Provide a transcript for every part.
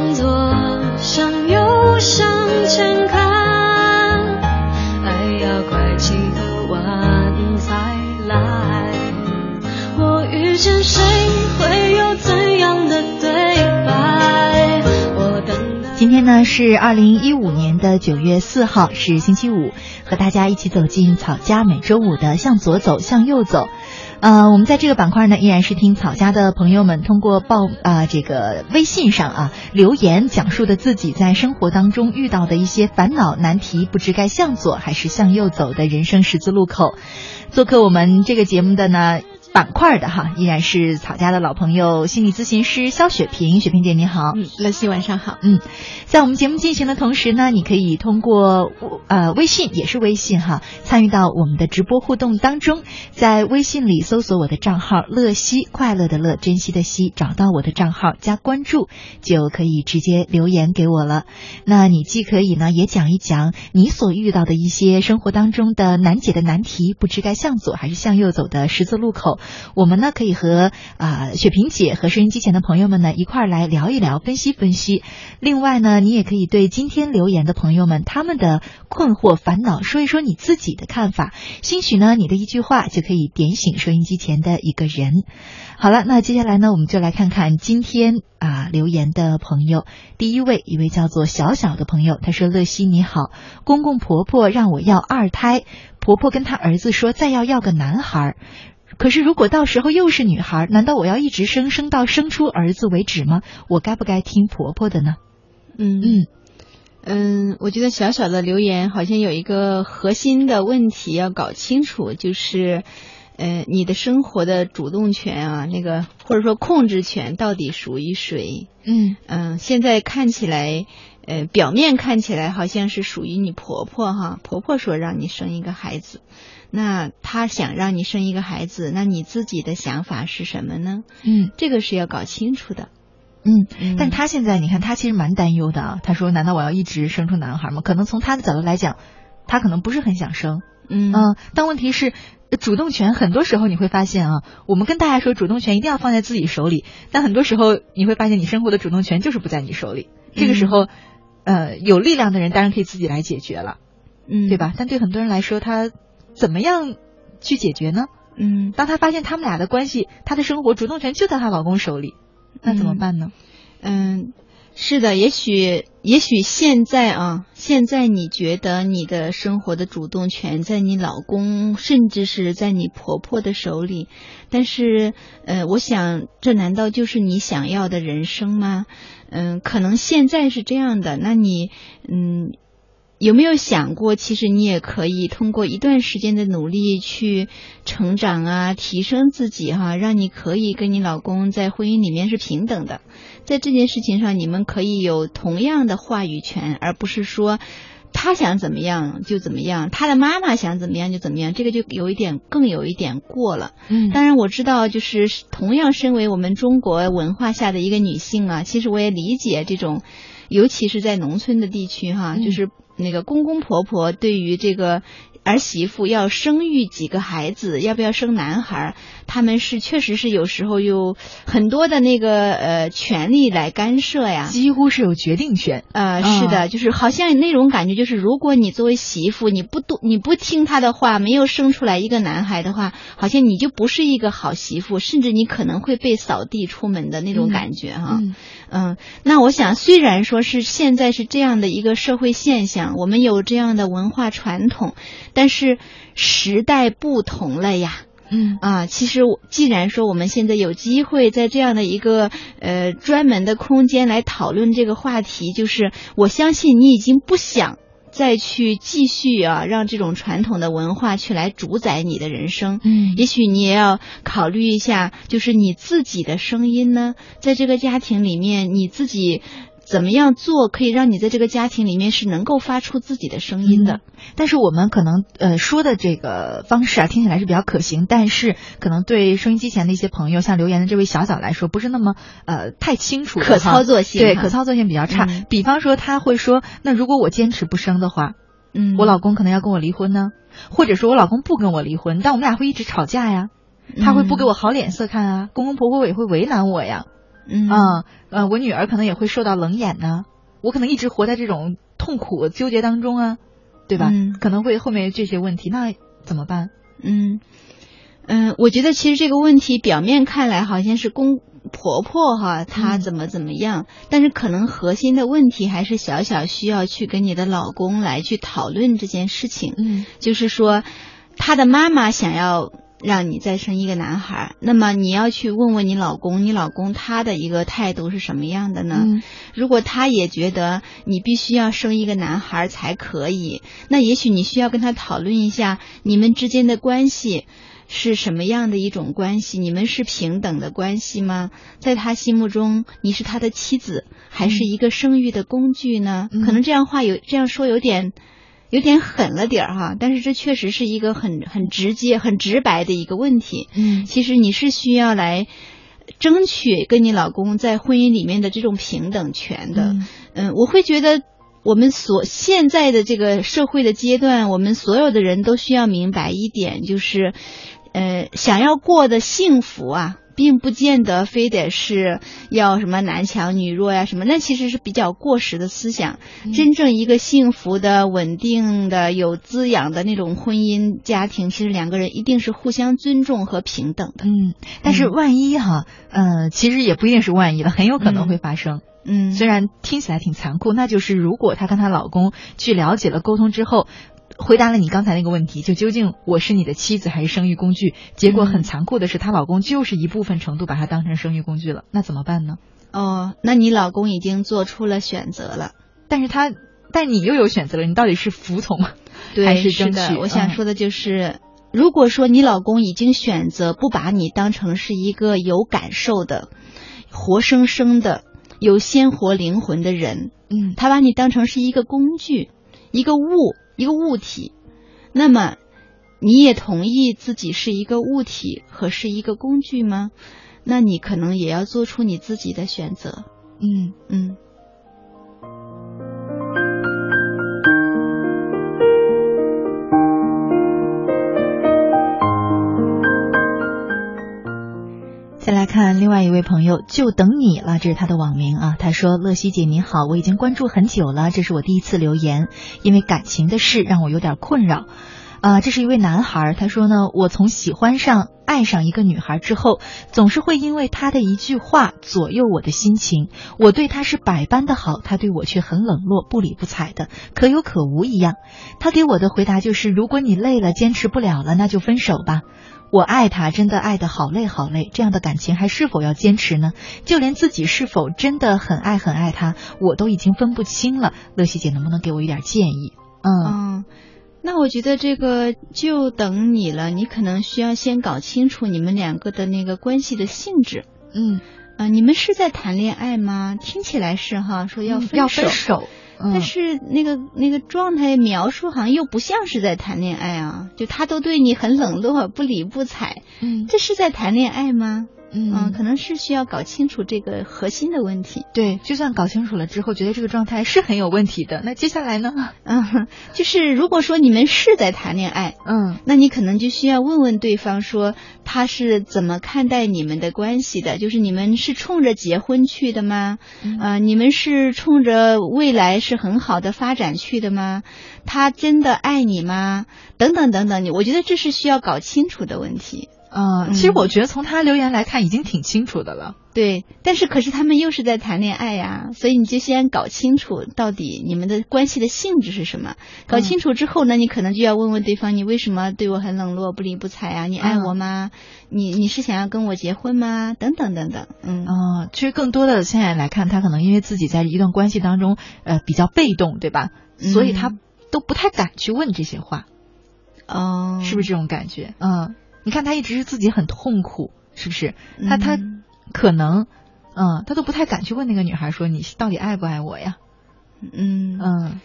向左，向右，向前看，今天呢是二零一五年的九月四号，是星期五，和大家一起走进草家每周五的向左走，向右走。呃，我们在这个板块呢，依然是听草家的朋友们通过报啊、这个微信上啊留言，讲述的自己在生活当中遇到的一些烦恼难题，不知该向左还是向右走的人生十字路口。做客我们这个节目的呢。板块的哈，依然是草家的老朋友，心理咨询师肖雪萍，雪萍姐你好，嗯，乐西晚上好，嗯，在我们节目进行的同时呢，你可以通过呃微信，也是微信哈，参与到我们的直播互动当中，在微信里搜索我的账号“乐西”，快乐的乐，珍惜的惜，找到我的账号加关注，就可以直接留言给我了。那你既可以呢，也讲一讲你所遇到的一些生活当中的难解的难题，不知该向左还是向右走的十字路口。我们呢可以和啊、雪萍姐和收音机前的朋友们呢一块儿来聊一聊，分析分析。另外呢，你也可以对今天留言的朋友们他们的困惑烦恼说一说你自己的看法，兴许呢你的一句话就可以点醒收音机前的一个人。好了，那接下来呢，我们就来看看今天啊留言的朋友。第一位，一位叫做小小的朋友，他说：“乐西你好，公公婆婆让我要二胎，婆婆跟他儿子说再要要个男孩儿。”可是，如果到时候又是女孩，难道我要一直生生到生出儿子为止吗？我该不该听婆婆的呢？嗯嗯嗯，我觉得小小的留言好像有一个核心的问题要搞清楚，就是，呃，你的生活的主动权啊，那个或者说控制权到底属于谁？嗯嗯，现在看起来，呃，表面看起来好像是属于你婆婆哈，婆婆说让你生一个孩子，那他想让你生一个孩子，那你自己的想法是什么呢？嗯这个是要搞清楚的。嗯。嗯但他现在你看，他其实蛮担忧的啊。他说：“难道我要一直生出男孩吗？”可能从他的角度来讲，他可能不是很想生。嗯嗯，但问题是，呃主动权很多时候你会发现啊，我们跟大家说主动权一定要放在自己手里，但很多时候你会发现你生活的主动权就是不在你手里。这个时候，呃，有力量的人当然可以自己来解决了。嗯，对吧？但对很多人来说，他怎么样去解决呢？嗯，当她发现他们俩的关系，她的生活主动权就在她老公手里，那怎么办呢？嗯，是的，也许也许现在啊，现在你觉得你的生活的主动权在你老公，甚至是在你婆婆的手里，但是呃，我想这难道就是你想要的人生吗？嗯，可能现在是这样的，那你嗯。有没有想过，其实你也可以通过一段时间的努力去成长啊，提升自己哈、让你可以跟你老公在婚姻里面是平等的。在这件事情上，你们可以有同样的话语权，而不是说他想怎么样就怎么样，他的妈妈想怎么样就怎么样，这个就有一点更有一点过了。嗯当然，我知道，就是同样身为我们中国文化下的一个女性啊，其实我也理解这种，尤其是在农村的地区哈、嗯就是那个公公婆婆对于这个儿媳妇要生育几个孩子，要不要生男孩儿，他们是确实是有时候有很多的那个呃权利来干涉呀。几乎是有决定权。呃，嗯是的，就是好像那种感觉，就是如果你作为媳妇，你不多你不听他的话，没有生出来一个男孩的话，好像你就不是一个好媳妇，甚至你可能会被扫地出门的那种嗯感觉哈。嗯嗯，那我想，虽然说是现在是这样的一个社会现象，我们有这样的文化传统，但是时代不同了呀。嗯啊，其实我既然说我们现在有机会在这样的一个呃专门的空间来讨论这个话题，就是我相信你已经不想再去继续啊，让这种传统的文化去来主宰你的人生。嗯也许你也要考虑一下，就是你自己的声音呢，在这个家庭里面，你自己怎么样做，可以让你在这个家庭里面是能够发出自己的声音的。但是我们可能呃说的这个方式啊，听起来是比较可行，但是可能对收音机前的一些朋友，像留言的这位小小来说，不是那么呃太清楚可操作性对，可操作性比较差。嗯。比方说，他会说，那如果我坚持不生的话，嗯，我老公可能要跟我离婚呢，或者说我老公不跟我离婚，但我们俩会一直吵架呀，他会不给我好脸色看啊，公公婆婆也会为难我呀，嗯啊呃，我女儿可能也会受到冷眼呢，我可能一直活在这种痛苦纠结当中啊，对吧？嗯可能会后面这些问题，那怎么办？嗯嗯，我觉得其实这个问题表面看来好像是公婆婆哈，她嗯怎么怎么样，但是可能核心的问题还是小小需要去跟你的老公来去讨论这件事情。嗯就是说，他的妈妈想要让你再生一个男孩，那么你要去问问你老公，你老公他的一个态度是什么样的呢？嗯如果他也觉得你必须要生一个男孩才可以，那也许你需要跟他讨论一下你们之间的关系。是什么样的一种关系？你们是平等的关系吗？在他心目中，你是他的妻子，还是一个生育的工具呢？嗯可能这样话有这样说有点有点狠了点儿哈，但是这确实是一个很很直接、很直白的一个问题。嗯其实你是需要来争取跟你老公在婚姻里面的这种平等权的。嗯嗯，我会觉得我们所现在的这个社会的阶段，我们所有的人都需要明白一点，就是，呃，想要过得幸福啊。并不见得非得是要什么男强女弱呀什么，那其实是比较过时的思想。嗯真正一个幸福的、稳定的、有滋养的那种婚姻家庭，其实两个人一定是互相尊重和平等的。嗯，但是嗯万一哈，呃，其实也不一定是万一了，很有可能会发生。嗯，虽然听起来挺残酷，那就是如果她跟她老公去了解了沟通之后，回答了你刚才那个问题，就究竟我是你的妻子还是生育工具？结果很嗯残酷的是，她老公就是一部分程度把她当成生育工具了，那怎么办呢？哦，那你老公已经做出了选择了。但是他，但你又有选择了，你到底是服从，还是争取？的。我想嗯说的就是，如果说你老公已经选择不把你当成是一个有感受的、活生生的、有鲜活灵魂的人，嗯他把你当成是一个工具、一个物、一个物体，那么你也同意自己是一个物体和是一个工具吗？那你可能也要做出你自己的选择。嗯。嗯。再来看另外一位朋友，就等你了，这是他的网名啊。他说：“乐西姐你好，我已经关注很久了，这是我第一次留言，因为感情的事让我有点困扰。啊、这是一位男孩，他说呢，我从喜欢上、爱上一个女孩之后，总是会因为她的一句话左右我的心情。我对她是百般的好，她对我却很冷落、不理不睬的，可有可无一样。他给我的回答就是：如果你累了、坚持不了了，那就分手吧。我爱他，真的爱的好累好累，这样的感情还是否要坚持呢？就连自己是否真的很爱很爱他，我都已经分不清了。乐西姐能不能给我一点建议？嗯嗯，那我觉得这个就等你了，你可能需要先搞清楚你们两个的那个关系的性质。嗯，啊、你们是在谈恋爱吗？听起来是哈，说要分手，要分手，嗯但是那个那个状态描述好像又不像是在谈恋爱啊，就他都对你很冷落，不理不睬，嗯这是在谈恋爱吗？嗯嗯，可能是需要搞清楚这个核心的问题。对，就算搞清楚了之后，觉得这个状态是很有问题的，那接下来呢？嗯，就是如果说你们是在谈恋爱，嗯那你可能就需要问问对方说他是怎么看待你们的关系的，就是你们是冲着结婚去的吗？嗯呃，你们是冲着未来是很好的发展去的吗？他真的爱你吗？等等等等，你我觉得这是需要搞清楚的问题。啊、嗯其实我觉得从他留言来看，已经挺清楚的了。对，但是可是他们又是在谈恋爱呀、所以你就先搞清楚到底你们的关系的性质是什么。搞清楚之后呢，你可能就要问问对方，你为什么对我很冷落、不理不睬啊？你爱我吗？你你是想要跟我结婚吗？等等等等，嗯啊、其实更多的现在来看，他可能因为自己在一段关系当中，呃，比较被动，对吧？嗯所以他都不太敢去问这些话，哦，是不是这种感觉？嗯，你看他一直是自己很痛苦，是不是？他他嗯可能，嗯，他都不太敢去问那个女孩说你到底爱不爱我呀？嗯。嗯。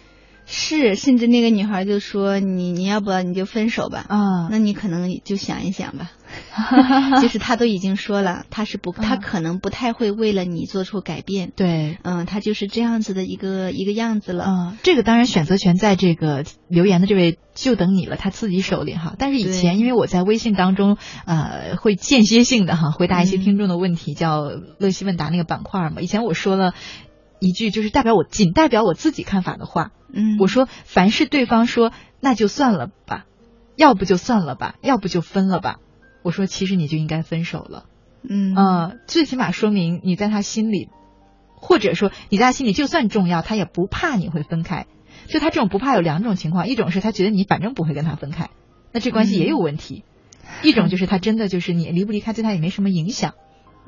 是，甚至那个女孩就说你你要不你就分手吧，啊，那你可能就想一想吧，就是他都已经说了，他是不，他嗯可能不太会为了你做出改变，对。嗯，他就是这样子的一个一个样子了，嗯，这个当然选择权在这个留言的这位就等你了，他自己手里哈。但是以前因为我在微信当中，呃，会间歇性的哈回答一些嗯听众的问题，叫乐西问答那个板块嘛。以前我说了一句就是代表我仅代表我自己看法的话，嗯，我说凡是对方说那就算了吧，要不就算了吧，要不就分了吧。我说其实你就应该分手了。嗯呃，最起码说明你在他心里，或者说你在他心里就算重要，他也不怕你会分开。就他这种不怕有两种情况，一种是他觉得你反正不会跟他分开，那这关系也有问题；一种就是他真的就是你离不离开对他也没什么影响。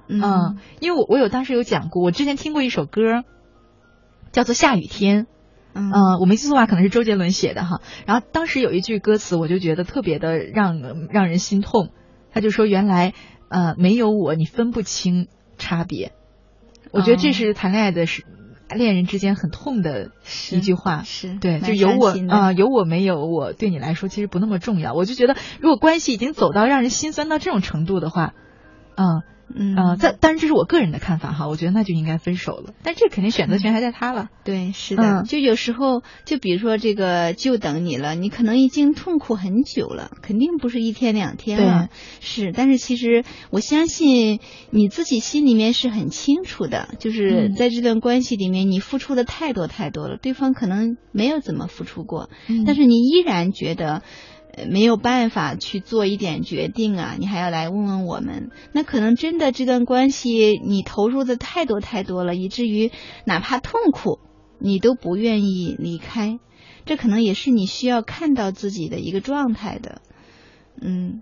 嗯，因为我我有当时有讲过，我之前听过一首歌，叫做《下雨天》。嗯呃，我没记错的话，可能是周杰伦写的哈。然后当时有一句歌词，我就觉得特别的让让人心痛。他就说：“原来呃没有我，你分不清差别。”我觉得这哦是谈恋爱的是恋人之间很痛的一句话。是对，就有我啊、有我没有我，对你来说其实不那么重要。我就觉得，如果关系已经走到让人心酸到这种程度的话，嗯嗯呃，在当然这是我个人的看法哈，我觉得那就应该分手了。但这肯定选择权还在他了。对，是的，嗯就有时候，就比如说这个，就等你了，你可能已经痛苦很久了，肯定不是一天两天了，是。但是其实我相信你自己心里面是很清楚的，就是嗯在这段关系里面，你付出的太多太多了，对方可能没有怎么付出过，嗯但是你依然觉得。没有办法去做一点决定啊，你还要来问问我们，那可能真的这段关系你投入的太多太多了，以至于哪怕痛苦，你都不愿意离开，这可能也是你需要看到自己的一个状态的，嗯。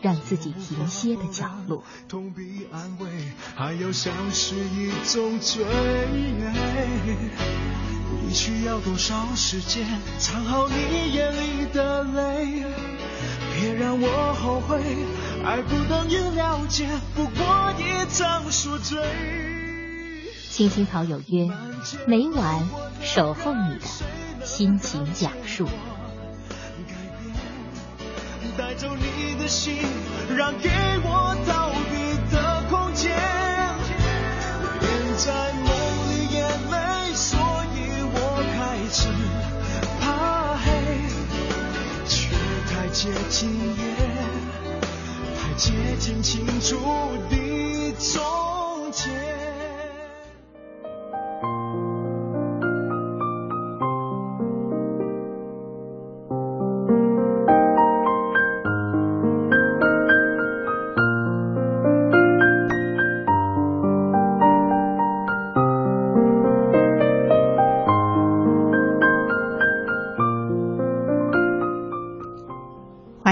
让自己停歇的角落。痛比安慰，还要像是一种罪你需要多少时间藏好你眼里的泪？别让我后悔，爱不等于了解，不过一场宿醉。青青草有约，每晚守候你的心情讲述。带走你的心，让给我逃避的空间。别在梦里眼泪。只怕黑，却太接近夜，太接近清楚的从前。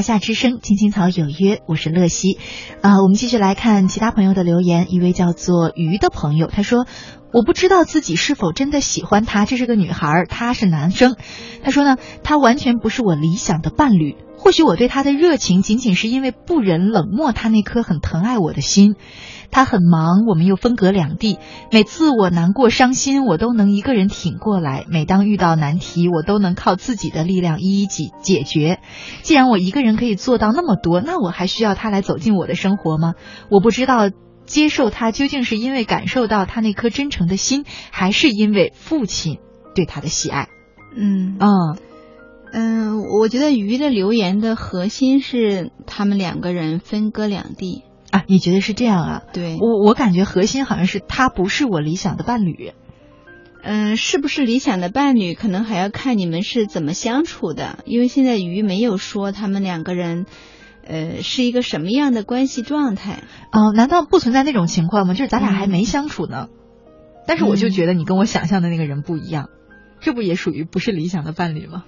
夏之声，青青草有约，我是乐西。啊，我们继续来看其他朋友的留言。一位叫做鱼的朋友，他说：“我不知道自己是否真的喜欢他。这是个女孩，他是男生。他说呢，他完全不是我理想的伴侣。或许我对他的热情，仅仅是因为不忍冷漠他那颗很疼爱我的心。”他很忙，我们又分隔两地。每次我难过、伤心，我都能一个人挺过来；每当遇到难题，我都能靠自己的力量一一解解决。既然我一个人可以做到那么多，那我还需要他来走进我的生活吗？我不知道接受他究竟是因为感受到他那颗真诚的心，还是因为父亲对他的喜爱。嗯嗯嗯，我觉得鱼的留言的核心是他们两个人分割两地。啊，你觉得是这样啊？对，我我感觉核心好像是他不是我理想的伴侣。嗯，是不是理想的伴侣，可能还要看你们是怎么相处的。因为现在鱼没有说他们两个人，呃，是一个什么样的关系状态。哦，难道不存在那种情况吗？就是咱俩还没相处呢，但是我就觉得你跟我想象的那个人不一样，这不也属于不是理想的伴侣吗？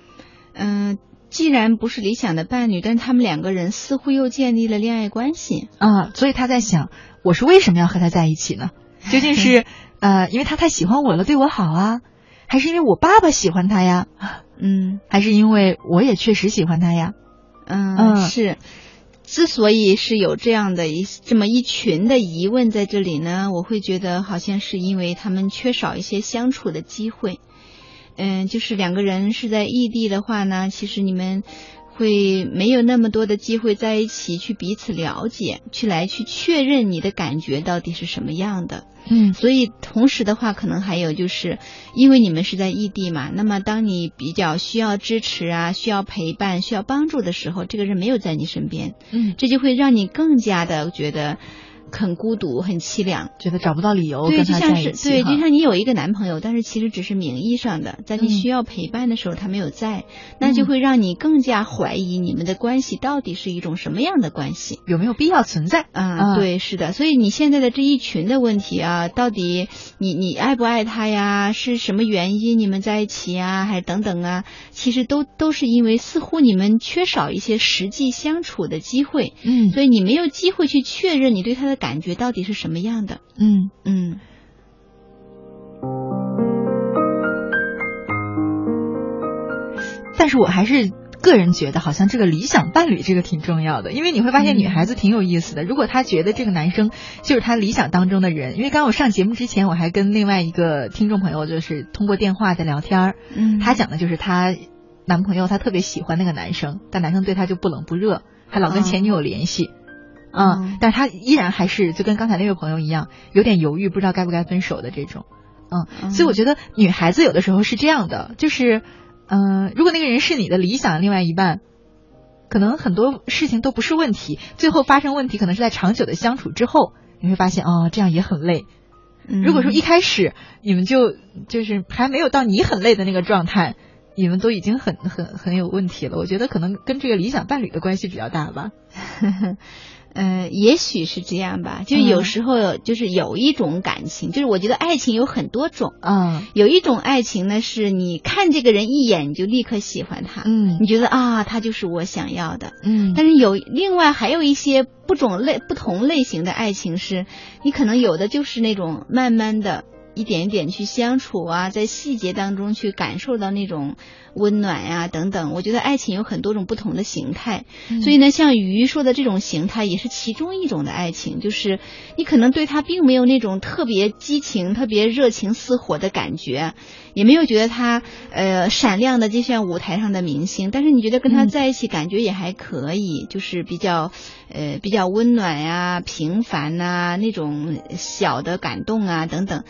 嗯。既然不是理想的伴侣，但是他们两个人似乎又建立了恋爱关系啊，所以他在想，我是为什么要和他在一起呢？究竟是呃，因为他太喜欢我了，对我好啊，还是因为我爸爸喜欢他呀？嗯，还是因为我也确实喜欢他呀？嗯，是。之所以是有这样的一这么一群的疑问在这里呢，我会觉得好像是因为他们缺少一些相处的机会。嗯，就是两个人是在异地的话呢，其实你们会没有那么多的机会在一起去彼此了解，去来去确认你的感觉到底是什么样的。嗯，所以同时的话，可能还有就是因为你们是在异地嘛，那么当你比较需要支持啊、需要陪伴、需要帮助的时候，这个人没有在你身边，嗯，这就会让你更加的觉得。很孤独，很凄凉，觉得找不到理由跟他在一起。对，就像你有一个男朋友，但是其实只是名义上的，在你需要陪伴的时候他没有在，那就会让你更加怀疑你们的关系到底是一种什么样的关系，有没有必要存在？啊，对，是的。所以你现在的这一群的问题啊，到底你你爱不爱他呀？是什么原因你们在一起呀？还是等等啊？其实都都是因为似乎你们缺少一些实际相处的机会，嗯，所以你没有机会去确认你对他的。感觉到底是什么样的？嗯嗯。但是我还是个人觉得，好像这个理想伴侣这个挺重要的，因为你会发现女孩子挺有意思的。如果她觉得这个男生就是她理想当中的人，因为刚我上节目之前，我还跟另外一个听众朋友就是通过电话在聊天儿，嗯她讲的就是她男朋友，她特别喜欢那个男生，但男生对她就不冷不热，还老跟前女友联系。嗯嗯，但是他依然还是就跟刚才那位朋友一样，有点犹豫，不知道该不该分手的这种。嗯，嗯所以我觉得女孩子有的时候是这样的，就是，嗯、如果那个人是你的理想另外一半，可能很多事情都不是问题，最后发生问题可能是在长久的相处之后，你会发现哦，这样也很累。嗯如果说一开始你们就就是还没有到你很累的那个状态，你们都已经很很很有问题了，我觉得可能跟这个理想伴侣的关系比较大吧。呃，也许是这样吧，就有时候就是有一种感情，就是我觉得爱情有很多种，嗯。有一种爱情呢是你看这个人一眼你就立刻喜欢他，嗯。你觉得啊他就是我想要的，嗯。但是有另外还有一些不种类不同类型的爱情是，你可能有的就是那种慢慢的。一点一点去相处啊，在细节当中去感受到那种温暖呀、等等。我觉得爱情有很多种不同的形态，所以呢，像鱼说的这种形态也是其中一种的爱情，就是你可能对他并没有那种特别激情、特别热情似火的感觉，也没有觉得他呃闪亮的就像舞台上的明星，但是你觉得跟他嗯在一起感觉也还可以，就是比较呃比较温暖呀、平凡呐、那种小的感动啊等等。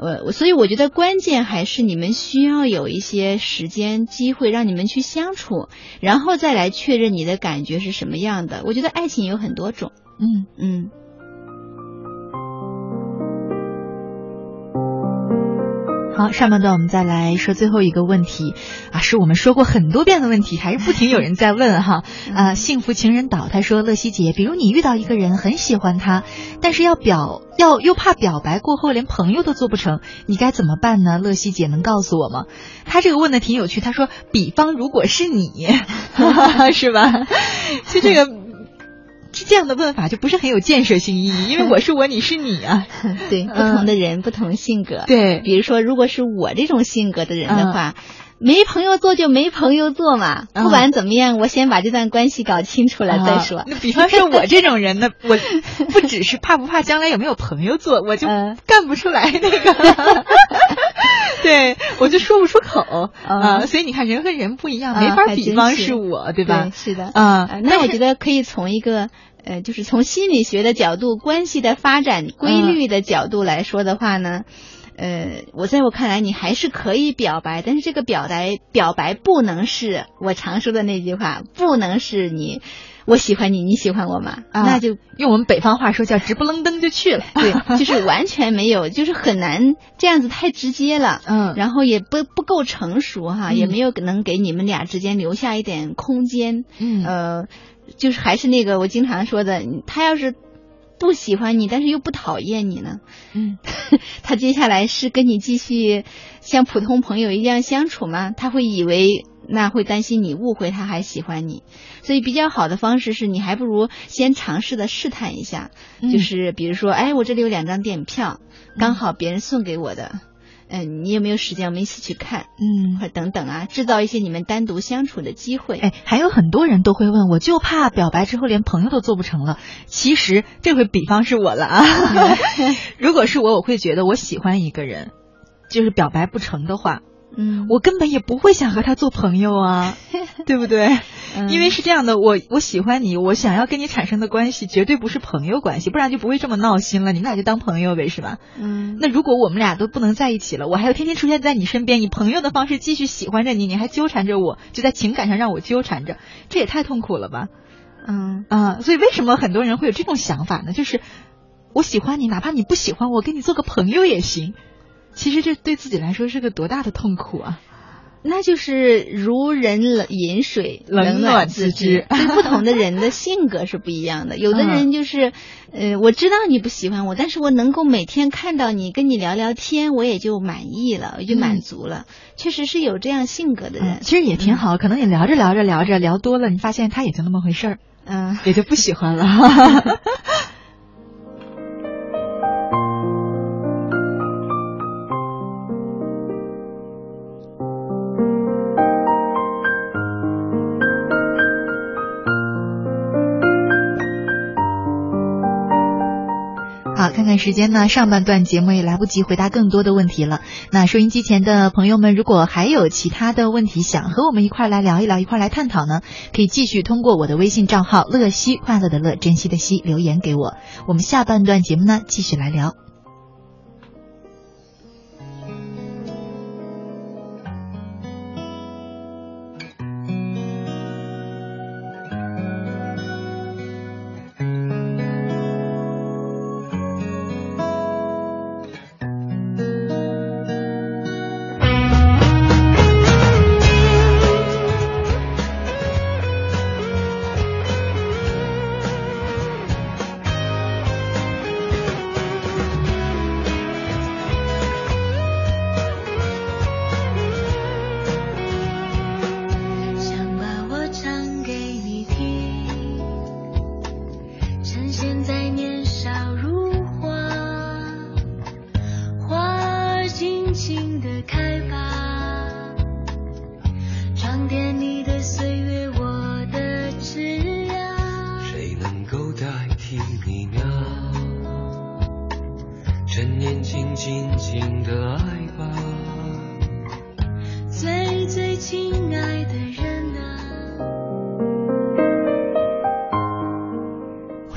呃，所以我觉得关键还是你们需要有一些时间、机会让你们去相处，然后再来确认你的感觉是什么样的。我觉得爱情有很多种，嗯。嗯好，上半段我们再来说最后一个问题啊，是我们说过很多遍的问题，还是不停有人在问哈。啊，幸福情人岛他说，乐西姐，比如你遇到一个人很喜欢他，但是要表要又怕表白过后连朋友都做不成，你该怎么办呢？乐西姐能告诉我吗？他这个问的挺有趣，他说，比方如果是你，是吧？就这个。这这样的问法就不是很有建设性意义，因为我是我，你是你啊。对，不同的人、不同性格。对，比如说，如果是我这种性格的人的话，没朋友做就没朋友做嘛，嗯不管怎么样，我先把这段关系搞清楚了再说。啊那比方说，我这种人呢，我不只是怕不怕将来有没有朋友做，我就嗯干不出来那个，对我就说不出口啊。所以你看，人和人不一样，啊没法比方是是我，对吧？是的。啊呃，那我觉得可以从一个呃，就是从心理学的角度、关系的发展规律的角度来说的话呢。呃，我在我看来，你还是可以表白，但是这个表白表白不能是我常说的那句话，不能是你我喜欢你，你喜欢我吗？啊那就用我们北方话说叫直不楞登就去了。对，就是完全没有，就是很难这样子太直接了。嗯然后也不不够成熟哈，嗯也没有能给你们俩之间留下一点空间。嗯呃，就是还是那个我经常说的，他要是不喜欢你，但是又不讨厌你呢，嗯 他接下来是跟你继续像普通朋友一样相处吗？他会以为那会担心你误会他还喜欢你，所以比较好的方式是你还不如先尝试的试探一下，嗯就是比如说，哎，我这里有两张电影票，刚好别人送给我的。嗯，你有没有时间？我们一起去看，嗯或者等等啊，制造一些你们单独相处的机会。哎，还有很多人都会问，我就怕表白之后连朋友都做不成了。其实这回比方是我了啊，如果是我，我会觉得我喜欢一个人，就是表白不成的话，嗯，我根本也不会想和他做朋友啊，对不对？嗯因为是这样的，我我喜欢你，我想要跟你产生的关系绝对不是朋友关系，不然就不会这么闹心了。你们俩就当朋友呗，是吧？嗯，那如果我们俩都不能在一起了，我还要天天出现在你身边，以朋友的方式继续喜欢着你，你还纠缠着我，就在情感上让我纠缠着，这也太痛苦了吧？嗯啊，所以为什么很多人会有这种想法呢？就是我喜欢你，哪怕你不喜欢我，跟你做个朋友也行。其实这对自己来说是个多大的痛苦啊！那就是如人冷饮水，冷暖暖自知知。对不同的人的性格是不一样的，有的人就是，呃，我知道你不喜欢我，但是我能够每天看到你，跟你聊聊天，我也就满意了，我就满足了。确实是有这样性格的人嗯，，其实也挺好，可能你聊着聊着聊着聊多了，你发现他也就那么回事儿，嗯。也就不喜欢了。时间呢，上半段节目也来不及回答更多的问题了。那收音机前的朋友们，如果还有其他的问题想和我们一块来聊一聊，一块来探讨呢，可以继续通过我的微信账号“乐西快乐的乐，珍惜的西”留言给我。我们下半段节目呢，继续来聊。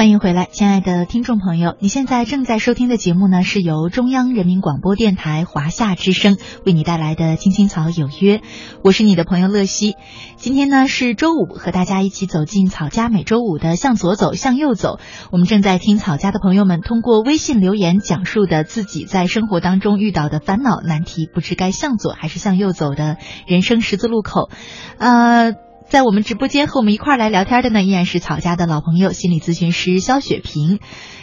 欢迎回来，亲爱的听众朋友，你现在正在收听的节目呢，是由中央人民广播电台华夏之声为你带来的《青青草有约》，我是你的朋友乐西。今天呢是周五，和大家一起走进草家每周五的向左走，向右走。我们正在听草家的朋友们通过微信留言讲述的自己在生活当中遇到的烦恼难题，不知该向左还是向右走的人生十字路口。呃。在我们直播间和我们一块儿来聊天的呢，依然是草家的老朋友，心理咨询师肖雪萍。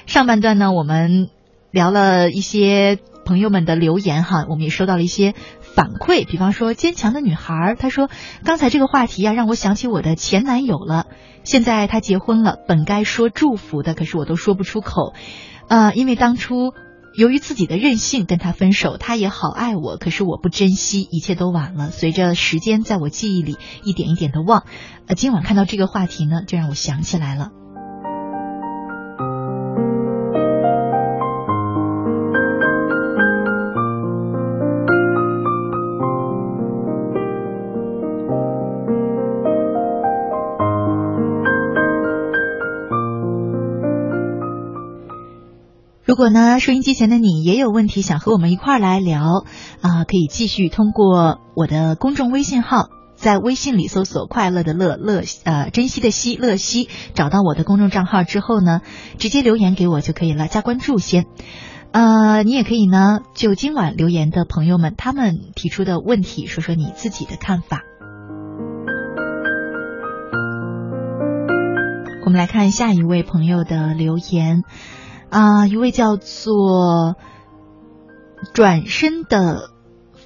上半段呢，我们聊了一些朋友们的留言哈，我们也收到了一些反馈，比方说坚强的女孩，她说刚才这个话题啊，让我想起我的前男友了。现在他结婚了，本该说祝福的，可是我都说不出口，呃，因为当初。由于自己的任性跟他分手，他也好爱我，可是我不珍惜，一切都晚了。随着时间在我记忆里一点一点的忘，呃，今晚看到这个话题呢，就让我想起来了。果呢，收音机前的你也有问题想和我们一块儿来聊啊、可以继续通过我的公众微信号，在微信里搜索“快乐的乐乐呃珍惜的惜乐惜”，找到我的公众账号之后呢，直接留言给我就可以了，加关注先。呃，你也可以呢，就今晚留言的朋友们他们提出的问题，说说你自己的看法。我们来看下一位朋友的留言。啊、一位叫做转身的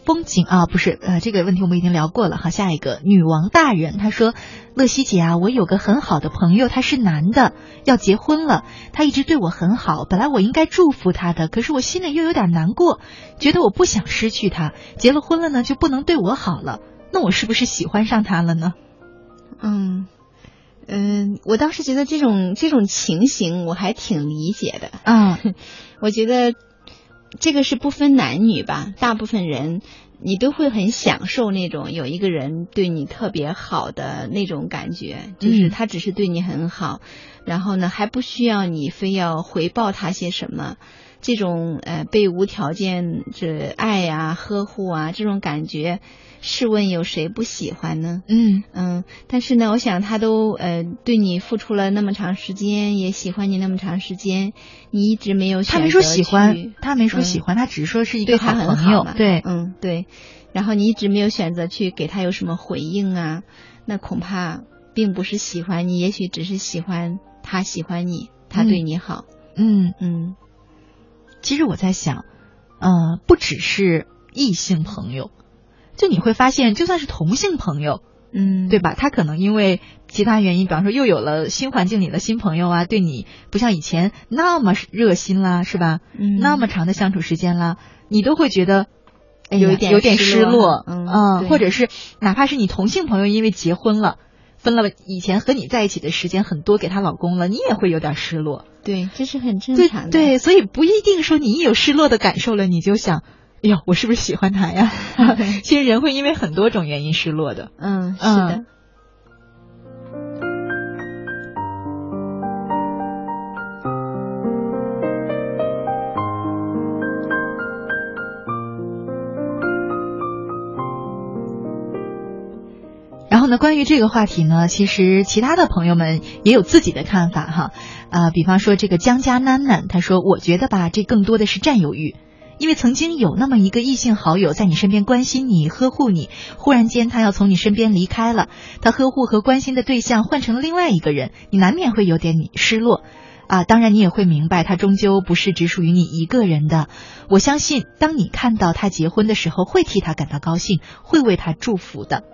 风景啊，不是，呃，这个问题我们已经聊过了哈。下一个女王大人，她说：“乐西姐啊，我有个很好的朋友，他是男的，要结婚了，他一直对我很好，本来我应该祝福他的，可是我心里又有点难过，觉得我不想失去他，结了婚了呢就不能对我好了，那我是不是喜欢上他了呢？嗯嗯，我倒是觉得这种这种情形我还挺理解的。嗯，我觉得这个是不分男女吧，大部分人你都会很享受那种有一个人对你特别好的那种感觉，就是嗯他只是对你很好，然后呢还不需要你非要回报他些什么。这种呃被无条件这爱呀、呵护啊这种感觉，试问有谁不喜欢呢？嗯。嗯，但是呢，我想他都呃对你付出了那么长时间，也喜欢你那么长时间，你一直没有选择他没说喜欢，他没说嗯喜欢，他只是说是一对个好朋友，嘛。对，嗯对，然后你一直没有选择去给他有什么回应啊，那恐怕并不是喜欢你，也许只是喜欢他喜欢你，他对你好，嗯。嗯。其实我在想，呃，不只是异性朋友，就你会发现，就算是同性朋友，嗯，对吧？他可能因为其他原因，比方说又有了新环境里的新朋友啊，对你不像以前那么热心啦，是吧？嗯，那么长的相处时间啦，你都会觉得。哎有一点有点失失落，落嗯对或者是哪怕是你同性朋友因为结婚了，分了以前和你在一起的时间很多给她老公了，你也会有点失落。对，这是很正常的。对，所以不一定说你一有失落的感受了，你就想，哎呦，我是不是喜欢他呀？其实人会因为很多种原因失落的。嗯，是嗯的。然后呢，关于这个话题呢，其实其他的朋友们也有自己的看法哈。啊、比方说这个江家囡囡，他说：“我觉得吧，这更多的是占有欲。因为曾经有那么一个异性好友在你身边关心你、呵护你，忽然间他要从你身边离开了，他呵护和关心的对象换成了另外一个人，你难免会有点你失落。啊，当然你也会明白，他终究不是只属于你一个人的。我相信，当你看到他结婚的时候，会替他感到高兴，会为他祝福的。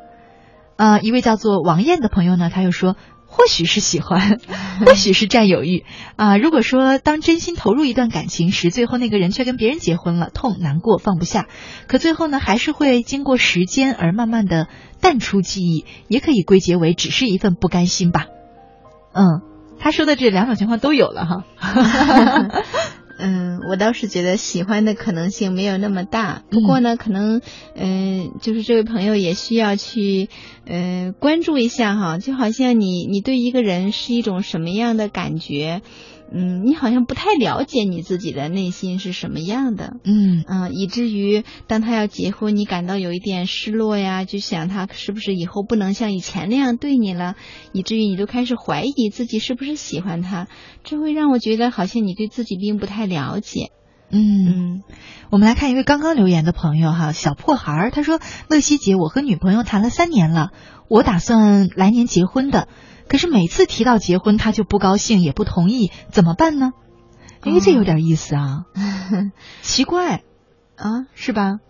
呃，一位叫做王艳的朋友呢，他又说，或许是喜欢，或许是占有欲啊、如果说当真心投入一段感情时，最后那个人却跟别人结婚了，痛、难过、放不下，可最后呢，还是会经过时间而慢慢的淡出记忆，也可以归结为只是一份不甘心吧。嗯，他说的这两种情况都有了哈。嗯，我倒是觉得喜欢的可能性没有那么大。不过呢，可能，嗯、就是这位朋友也需要去，呃，关注一下哈。就好像你，你对一个人是一种什么样的感觉，嗯，你好像不太了解你自己的内心是什么样的。嗯嗯，以至于当他要结婚，你感到有一点失落呀，就想他是不是以后不能像以前那样对你了，以至于你都开始怀疑自己是不是喜欢他，这会让我觉得好像你对自己并不太了解。嗯。嗯我们来看一位刚刚留言的朋友哈，小破孩儿，他说：“乐西姐，我和女朋友谈了三年了，我打算来年结婚的，可是每次提到结婚，他就不高兴，也不同意，怎么办呢？”哎，这有点意思啊，奇怪啊，是吧？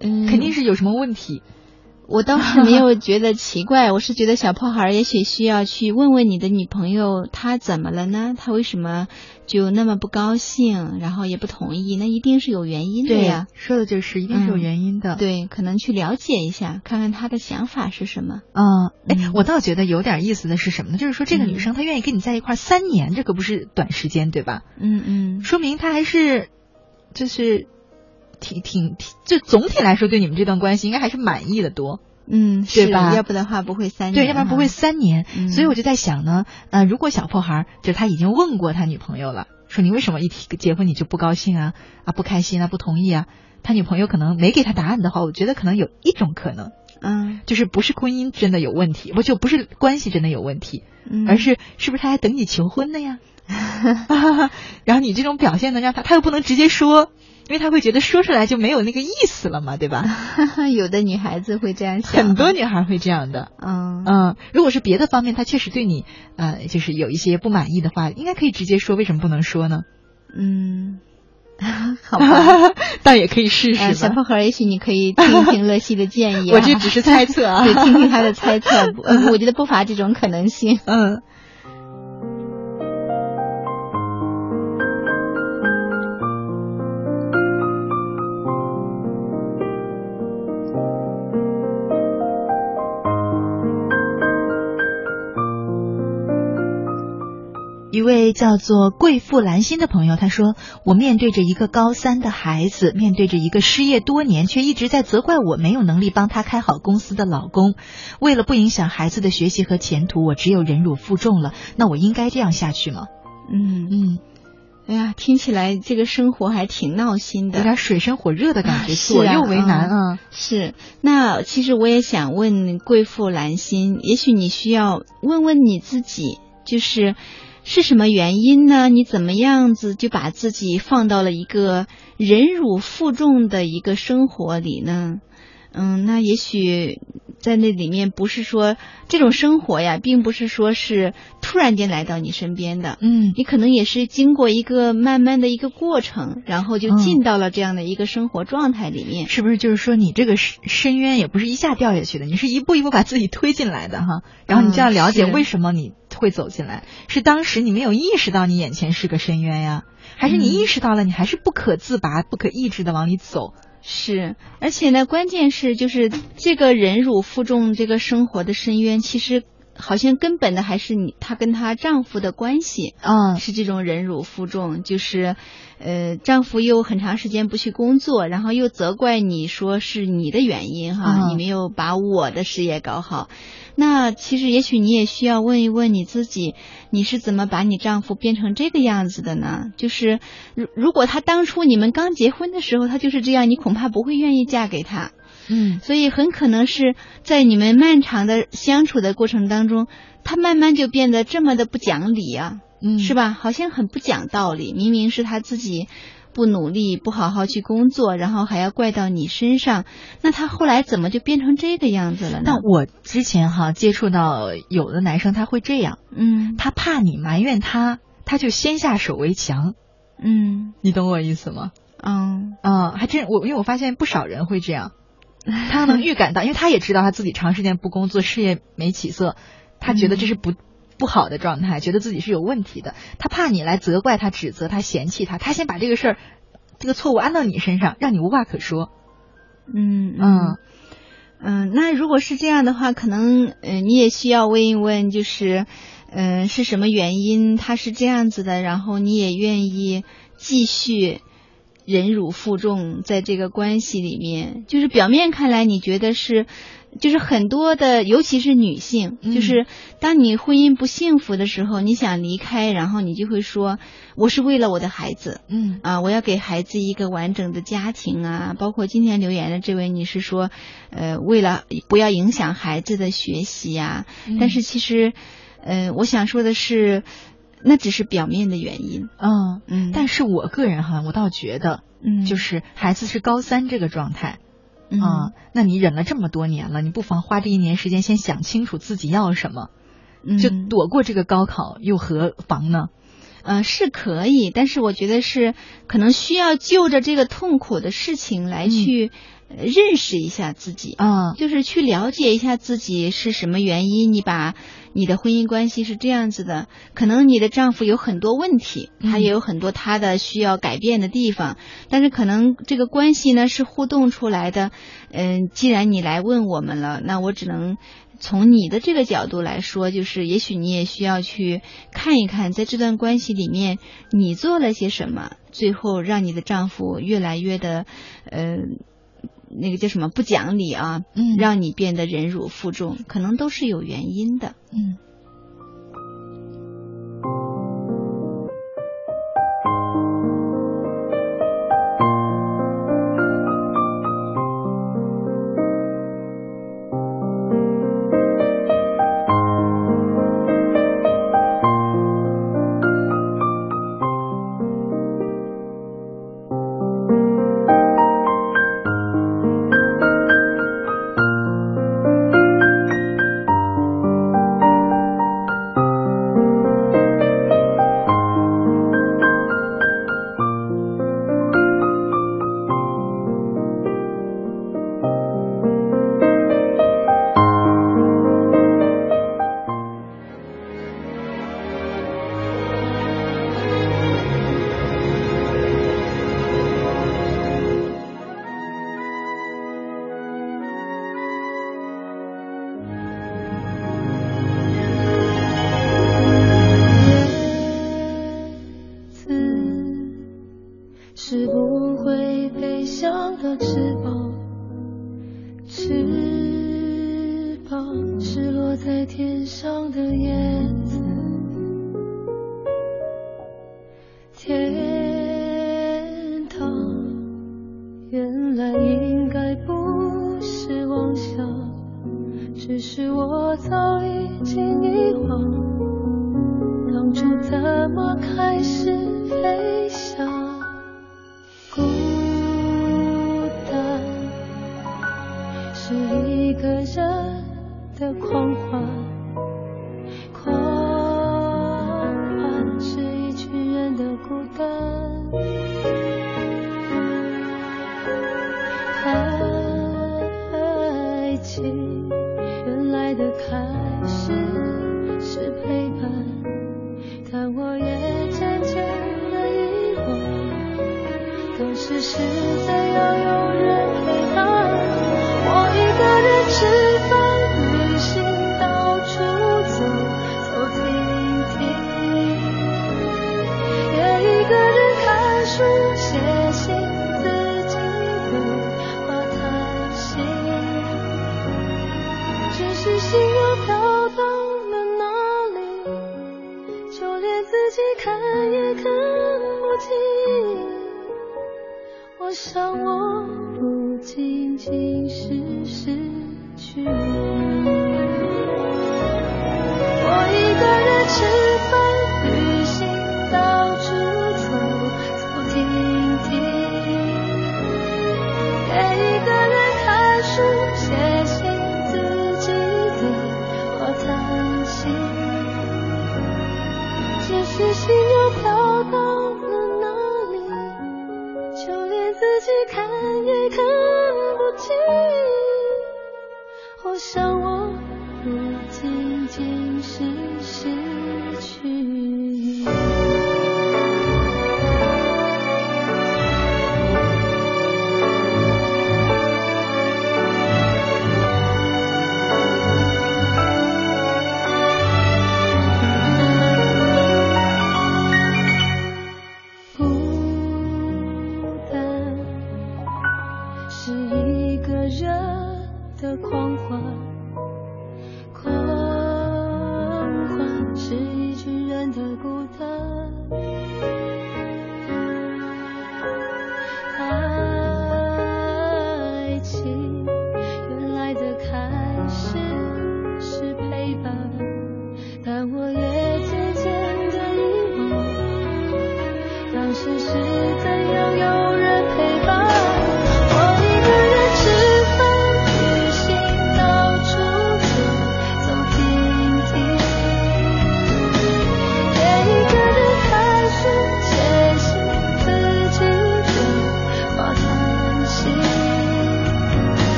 嗯，肯定是有什么问题。我倒是没有觉得奇怪，我是觉得小破孩也许需要去问问你的女朋友，她怎么了呢？她为什么就那么不高兴，然后也不同意？那一定是有原因的呀。说的就是一定是有嗯原因的。对，可能去了解一下，看看她的想法是什么。嗯，哎嗯，我倒觉得有点意思的是什么呢？就是说这个嗯女生她愿意跟你在一块三年，这可不是短时间，对吧？嗯嗯说明她还是就是挺挺挺，就总体来说对你们这段关系应该还是满意的多，嗯，是对吧要不的话不会三年，对，要不然不会。三年。嗯所以我就在想呢，呃，如果小破孩儿就是他已经问过他女朋友了，说你为什么一提结婚你就不高兴啊啊不开心啊不同意啊，他女朋友可能没给他答案的话，我觉得可能有一种可能，嗯就是不是婚姻真的有问题，不就不是关系真的有问题，嗯，而是是不是他还等你求婚呢呀？然后你这种表现呢，让他他又不能直接说，因为他会觉得说出来就没有那个意思了嘛，对吧？有的女孩子会这样想，很多女孩会这样的。嗯嗯，如果是别的方面，他确实对你呃，就是有一些不满意的话，应该可以直接说，为什么不能说呢？嗯，好吧。倒也可以试呃，试吧。小破孩，也许你可以听一听乐西的建议、啊。我这只是猜测啊对，听听他的猜测，我觉得不乏这种可能性。嗯。一位叫做贵妇兰心的朋友，他说：“我面对着一个高三的孩子，面对着一个失业多年却一直在责怪我没有能力帮他开好公司的老公，为了不影响孩子的学习和前途，我只有忍辱负重了。那我应该这样下去吗？嗯，嗯，哎呀，听起来这个生活还挺闹心的。有点水深火热的感觉，左右为难啊。是，那其实我也想问贵妇兰心，也许你需要问问你自己，就是是什么原因呢？你怎么样子就把自己放到了一个忍辱负重的一个生活里呢？嗯，那也许在那里面不是说这种生活呀，并不是说是突然间来到你身边的，嗯你可能也是经过一个慢慢的一个过程，然后就嗯进到了这样的一个生活状态里面。是不是就是说你这个深深渊也不是一下掉下去的，你是一步一步把自己推进来的哈。然后你就要了解为什么你会走进来，是当时你没有意识到你眼前是个深渊呀，还是你嗯意识到了你还是不可自拔、不可抑制的往里走？是，而且呢，关键是就是这个忍辱负重这个生活的深渊，其实好像根本的还是你她跟她丈夫的关系啊是这种忍辱负重，就是，呃，丈夫又很长时间不去工作，然后又责怪你说是你的原因哈，嗯你没有把我的事业搞好。那其实也许你也需要问一问你自己，你是怎么把你丈夫变成这个样子的呢？就是如如果他当初你们刚结婚的时候他就是这样，你恐怕不会愿意嫁给他。嗯。所以很可能是在你们漫长的相处的过程当中，他慢慢就变得这么的不讲理啊，嗯。是吧？好像很不讲道理，明明是他自己不努力、不好好去工作，然后还要怪到你身上，那他后来怎么就变成这个样子了呢？那我之前哈接触到有的男生他会这样，嗯。他怕你埋怨他，他就先下手为强，嗯。你懂我意思吗？嗯。啊、还真我因为我发现不少人会这样，他能预感到，因为他也知道他自己长时间不工作，事业没起色，他觉得这是不。不好的状态，觉得自己是有问题的，他怕你来责怪他、指责他、嫌弃他，他先把这个事儿、这个错误安到你身上，让你无话可说。嗯嗯嗯，那如果是这样的话，可能嗯、呃你也需要问一问，就是嗯、呃是什么原因他是这样子的，然后你也愿意继续忍辱负重在这个关系里面。就是表面看来你觉得是，就是很多的，尤其是女性，嗯就是当你婚姻不幸福的时候，你想离开，然后你就会说我是为了我的孩子，嗯啊，我要给孩子一个完整的家庭啊，包括今天留言的这位女士说，呃，为了不要影响孩子的学习呀、嗯但是其实，呃，我想说的是，那只是表面的原因，嗯，嗯，但是我个人哈，我倒觉得，嗯，就是孩子是高三这个状态嗯。啊，那你忍了这么多年了，你不妨花这一年时间先想清楚自己要什么，嗯。就嗯躲过这个高考又何妨呢？呃，是可以，但是我觉得是可能需要就着这个痛苦的事情来嗯。去、呃认识一下自己，啊，就是去了解一下自己是什么原因，你把你的婚姻关系是这样子的，可能你的丈夫有很多问题，他嗯也有很多他的需要改变的地方，但是可能这个关系呢是互动出来的。嗯，既然你来问我们了，那我只能。从你的这个角度来说，就是也许你也需要去看一看，在这段关系里面你做了些什么，最后让你的丈夫越来越的，呃，那个叫什么不讲理啊，嗯让你变得忍辱负重，可能都是有原因的。嗯。来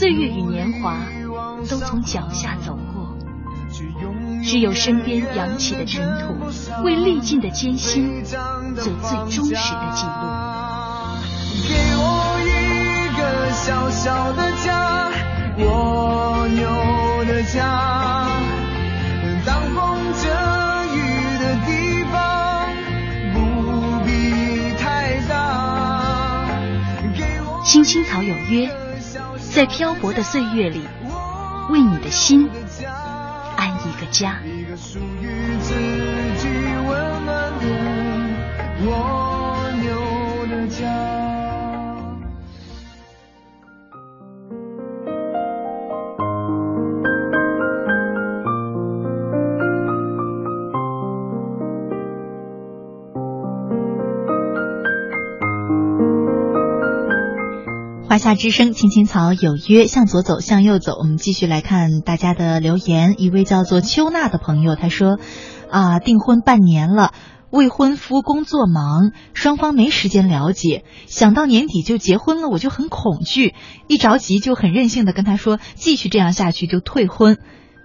岁月与年华都从脚下走过，只有身边扬起的尘土，为历尽的艰辛做最忠实的记录。给我一个小小的家，蜗牛的家。当风遮雨的地方，不必太大。青青草有约，在漂泊的岁月里，为你的心安一个家。一个属于自己温暖的我华夏之声，青青草有约，向左走，向右走。我们继续来看大家的留言。一位叫做秋娜的朋友，他说：“啊，订婚半年了。未婚夫工作忙，双方没时间了解。想到年底就结婚了，我就很恐惧，一着急就很任性的跟他说，继续这样下去就退婚。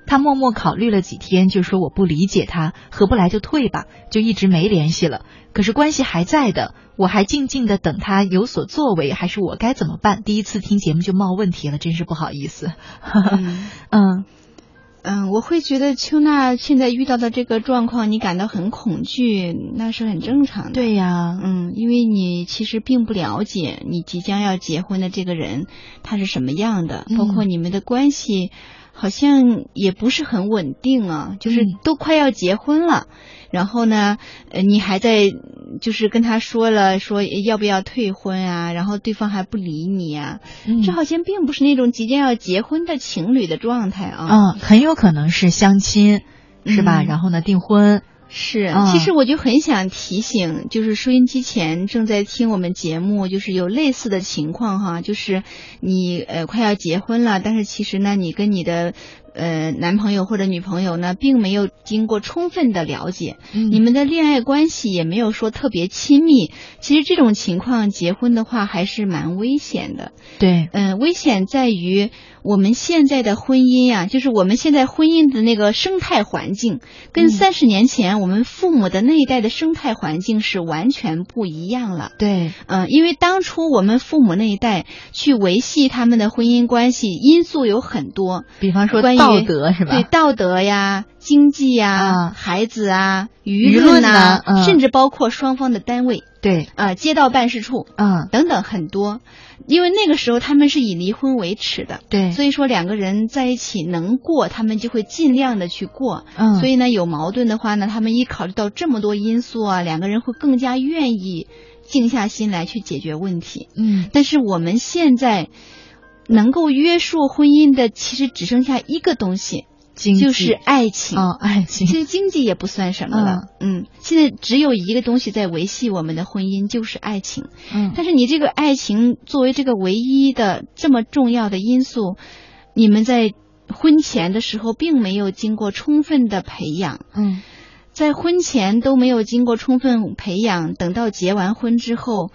他默默考虑了几天，就说我不理解他，合不来就退吧，就一直没联系了。可是关系还在的，我还静静的等他有所作为，还是我该怎么办？第一次听节目就冒问题了，真是不好意思。嗯。嗯，我会觉得秋娜现在遇到的这个状况，你感到很恐惧，那是很正常的。对呀，嗯，因为你其实并不了解你即将要结婚的这个人他是什么样的，包括你们的关系好像也不是很稳定啊，就是都快要结婚了。然后呢，呃，你还在就是跟他说了说要不要退婚啊，然后对方还不理你啊，这好像并不是那种即将要结婚的情侣的状态啊。嗯，很有可能是相亲，是吧？然后呢，订婚是。其实我就很想提醒，就是收音机前正在听我们节目，就是有类似的情况哈，就是你呃快要结婚了，但是其实呢，你跟你的。呃，男朋友或者女朋友呢，并没有经过充分的了解，你们的恋爱关系也没有说特别亲密。其实这种情况结婚的话还是蛮危险的。对，嗯，危险在于我们现在的婚姻呀，就是我们现在婚姻的那个生态环境，跟三十年前我们父母的那一代的生态环境是完全不一样了。对，嗯，因为当初我们父母那一代去维系他们的婚姻关系，因素有很多，比方说关于。道德是吧？对道德呀、经济呀、孩子啊、舆论呐，甚至包括双方的单位，对啊，街道办事处，嗯，等等很多。因为那个时候他们是以离婚为耻的，对，所以说两个人在一起能过，他们就会尽量的去过。嗯，所以呢，有矛盾的话呢，他们一考虑到这么多因素啊，两个人会更加愿意静下心来去解决问题。嗯，但是我们现在。能够约束婚姻的，其实只剩下一个东西，就是爱情。哦，爱情。其实经济也不算什么了。嗯，现在只有一个东西在维系我们的婚姻，就是爱情。嗯，但是你这个爱情作为这个唯一的这么重要的因素，你们在婚前的时候并没有经过充分的培养。嗯，在婚前都没有经过充分培养，等到结完婚之后，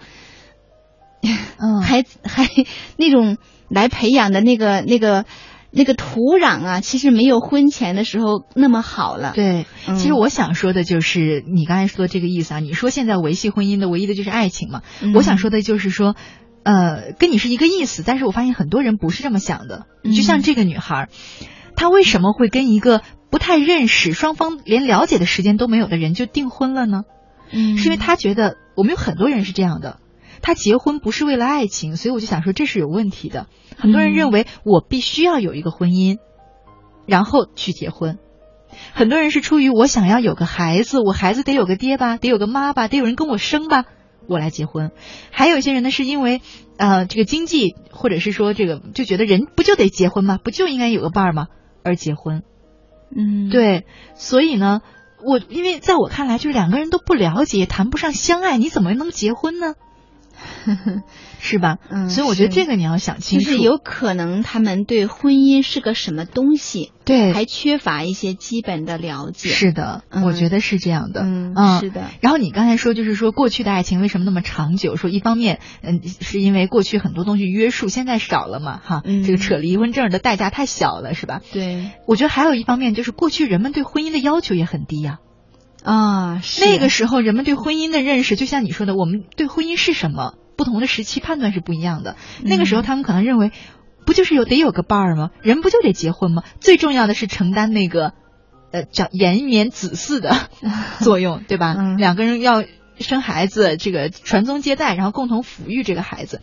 嗯，还还那种。来培养的那个、那个、那个土壤啊，其实没有婚前的时候那么好了。对，其实我想说的就是你刚才说的这个意思啊。你说现在维系婚姻的唯一的就是爱情嘛？我想说的就是说，呃，跟你是一个意思。但是我发现很多人不是这么想的。就像这个女孩，她为什么会跟一个不太认识、双方连了解的时间都没有的人就订婚了呢？嗯，是因为她觉得我们有很多人是这样的。他结婚不是为了爱情，所以我就想说这是有问题的。很多人认为我必须要有一个婚姻，然后去结婚。很多人是出于我想要有个孩子，我孩子得有个爹吧，得有个妈吧，得有人跟我生吧，我来结婚。还有一些人呢，是因为呃这个经济，或者是说这个就觉得人不就得结婚吗？不就应该有个伴儿吗？而结婚。嗯，对。所以呢，我因为在我看来，就是两个人都不了解，谈不上相爱，你怎么能结婚呢？是吧？嗯，所以我觉得这个你要想清楚，就是有可能他们对婚姻是个什么东西，对，还缺乏一些基本的了解。是的，我觉得是这样的。嗯，是的。然后你刚才说，就是说过去的爱情为什么那么长久？说一方面，嗯，是因为过去很多东西约束，现在少了嘛，哈，这个扯离婚证的代价太小了，是吧？对。我觉得还有一方面就是过去人们对婚姻的要求也很低呀。啊，那个时候人们对婚姻的认识，就像你说的，我们对婚姻是什么？不同的时期判断是不一样的。那个时候他们可能认为，不就是有得有个伴儿吗？人不就得结婚吗？最重要的是承担那个，呃，长延绵子嗣的 作用，对吧？嗯两个人要生孩子，这个传宗接代，然后共同抚育这个孩子。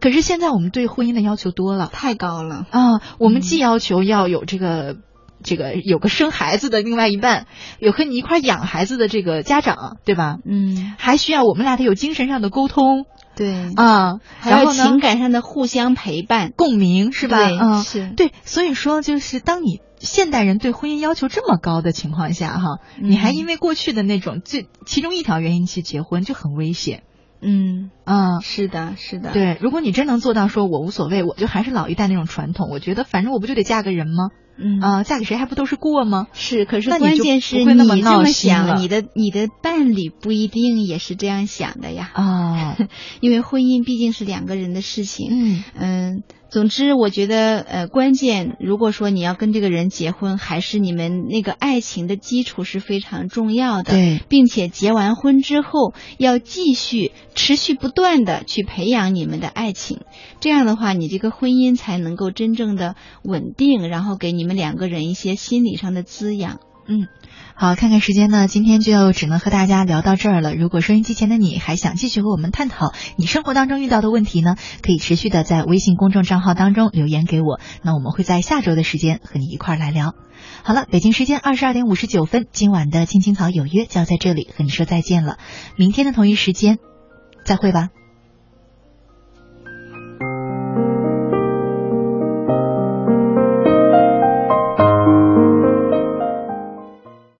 可是现在我们对婚姻的要求多了，太高了啊！我们既要求要有这个。这个有个生孩子的另外一半，有和你一块养孩子的这个家长，对吧？嗯，还需要我们俩得有精神上的沟通，对啊，还有情感上的互相陪伴、共鸣，是吧？嗯，是对。所以说，就是当你现代人对婚姻要求这么高的情况下，哈，你还因为过去的那种最其中一条原因去结婚，就很危险。嗯嗯，是的，是的。对，如果你真能做到说我无所谓，我就还是老一代那种传统，我觉得反正我不就得嫁个人吗？嗯啊，嫁给谁还不都是过吗？是，可是关键是你这么想，你的你的伴侣不一定也是这样想的呀。啊，因为婚姻毕竟是两个人的事情。嗯嗯，总之，我觉得呃，关键如果说你要跟这个人结婚，还是你们那个爱情的基础是非常重要的。对，并且结完婚之后，要继续持续不断的去培养你们的爱情，这样的话，你这个婚姻才能够真正的稳定，然后给你们两个人一些心理上的滋养。嗯，好，看看时间呢，今天就只能和大家聊到这儿了。如果收音机前的你还想继续和我们探讨你生活当中遇到的问题呢，可以持续的在微信公众账号当中留言给我，那我们会在下周的时间和你一块儿来聊。好了，北京时间二十二点五十九分，今晚的青青草有约就要在这里和你说再见了，明天的同一时间再会吧。